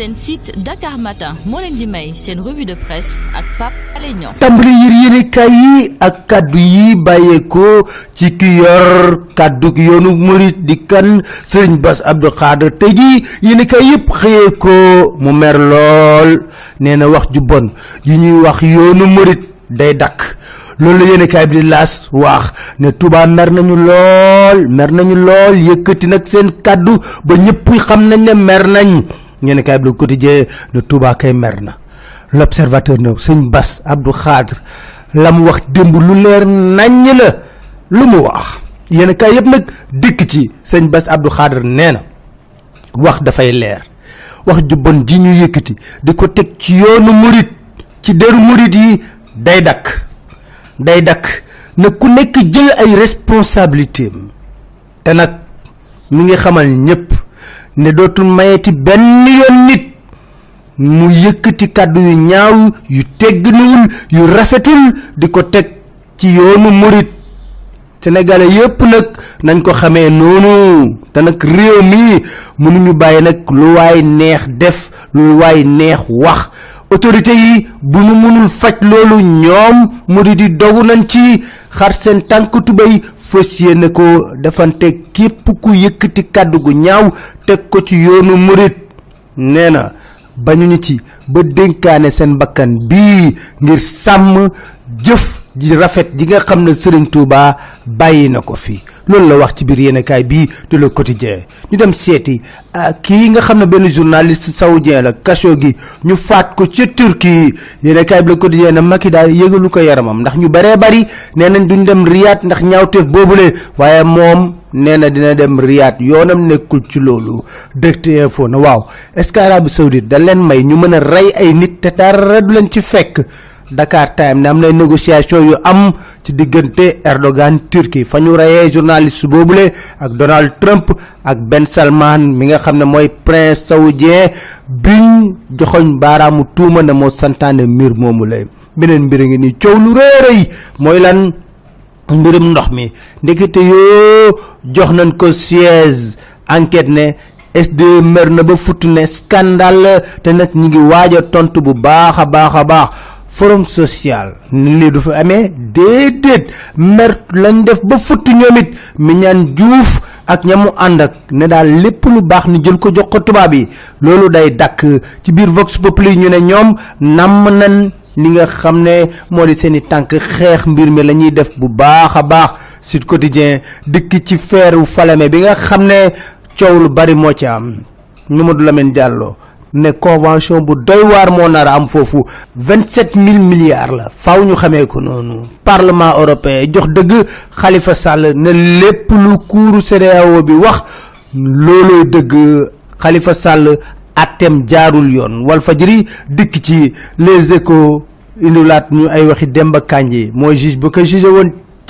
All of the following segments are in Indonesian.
seen site Dakar Matin moo leen di may seen revue de presse ak Pape Alé Niang. Tàmbali yër yéenekaay yi ak kàddu yi bàyyeekoo ci ki yor kàddu yoonu murit di kan sëriñ Bass Abdou Khadre. Tey jii yéenekaay yëpp xëyee ko mu mer lool nee wax ju bon yi ñuy wax yoonu murit day dakk. Loolu la yéenekaay bi di laas wax ne Touba mer nañu lool mer nañu lool yëkkati nag seen kàddu ba ñëpp xam nañ ne mer nañ yéenekaay bi Le Quotidien ne Touba kay mer na l'observateur ne sëñ Bass Abdou Khadre la mu wax démb lu leer naññ la lu mu wax. Yéenekaay yëpp nag dikk ci sëñ Bass Abdou Khadre nee na wax dafay leer. Wax ju bon ji ñu yëkkati di ko teg ci yoonu murit ci deru murit yi day dakk. Day dakk. Na ku nekk jël ay responsabilité te nag mi ngi xamal ñëpp ne dootul mayeti benn yoon nit. mu yëkkati kàddu yu ñaaw yu tegginuwul yu rafetul di ko teg ci yoonu murit. Sénégalais yëpp nag nañ ko xamee noonu. Te nag réew mi mënuñu bàyyi nag lu waay neex def lu waay neex wax. Autorité yi bu ñu mënul faj loolu ñoom murit dogu nañ ci xar seen tànk tubéy fës yéene ko defante képp ku yëkkati kàddu gu ñaaw teg ko ci yoonu murit. nee na bañuñu ci ba dénkaane seen bakkan bii ngir sàmm jëf ji rafet ji nga xam ne Serigne Touba bàyyi na ko fi. Loolu la wax ci biir yéenekaay bii de Le Quotidien. Ñu dem seeti kii nga xam ne benn journaliste saoudien la Khashoggi ñu faat ko ca Turquie. Yéenekaay bi Le Quotidien ne Macky daal yëgalu ko yaramam. Ndax ñu baree bari nee nañ duñ dem Riyad ndax ñaawteef boobule. Waaye moom nee na dina dem Riyad. Yoonam nekkul ci loolu. Direct info na waaw est-ce que Arabie Saoudite da leen may ñu mën a rey ay nit te dara du leen ci fekk Dakar Time ne am na négociation yu am ci diggante Erdogan Turquie. Fa ñu reyee journaliste boobule ak Donald Trump ak Ben Salman mi nga xam ne mooy prince saoudien biñ joxoñ baaraamu tuuma ne moo santaane mbir moomu lay. Beneen mbir ngi nii coow lu rëy mooy lan? Mbirum ndox mi. Ndekete yoo jox nañ ko siège enquête ne SD mer na ba futt ne scandale te nag ñi ngi waaj a tontu bu baax a baax a baax forum social. Lii du fi amee. Déedéet. Mer lañ def ba futt ñoom it. Mi ñaan juuf ak ñamu ànd ak ne daal lépp lu baax ni jël ko jox ko tubaab yi. Loolu day dakk ci biir Vox Populi ñu ne ñoom namm nañ li nga xam ne moo di seen i tànk xeex mbir mi la ñuy def bu baax a baax. Sud Quotidien dikk ci feeru Falémé bi nga xam ne coow lu bari moo ci am. Mamadou Lamine Diallo ne convention bu doy waar moo nar am milliards la. Faaw ñu ko parlement européen jox Khalifa Sall ne lépp lu kuuru CEDEAO bi wax loolooy dëgg. Khalifa Sall atem jaarul yoon. Ci les échos indilaat ñu ay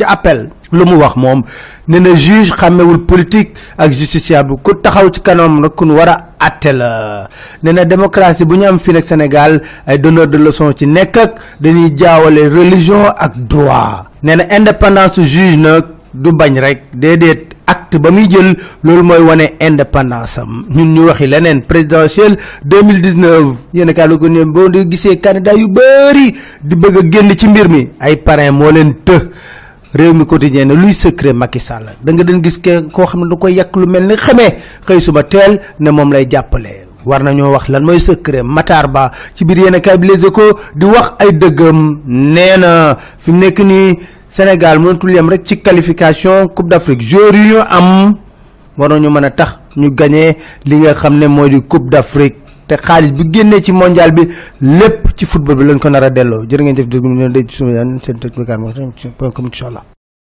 ci appel. Lu mu wax moom ne na juge xàmmewul politique ak justiciable ku taxaw ci kanam nag kun war a atte la. Ne na démocratie bu ñu am fii nag Sénégal ay donneur de leçon ci nekk ak dañuy jaawale religion ak droit. Nee na indépendance juge nag du bañ rek déedéet. Acte ba muy jël loolu mooy wane indépendance am. Ñun ñu waxi leneen présidentielle 2019 yéen kaa la ko ne boo gisee candidat yu bëri di bëgg a génn ci mbir mi ay parrain moo leen të réew mi quotidien ne luy secret Macky Sall. Da nga den gis ke koo xam ne da koy yàq lu mel ni xamee xëy suba teel ne moom lay jàppale. War nañoo wax lan mooy secret Matar Ba ci biir yéen kaay bi Les Échos di wax ay dëggam. Nee na fi mu nekk nii Sénégal mënatul yem rek ci qualification Coupe d'Afrique. Joueurs yi ñu am war nañu mën a tax ñu gagné li nga xam ne di Coupe d'Afrique. Te xaalis bi génnee ci mondial bi lépp ci football bi lañ ko nar a delloo. Jërë ngeen jëf déglu ñu ne day ci sunu seen technique point com incha allah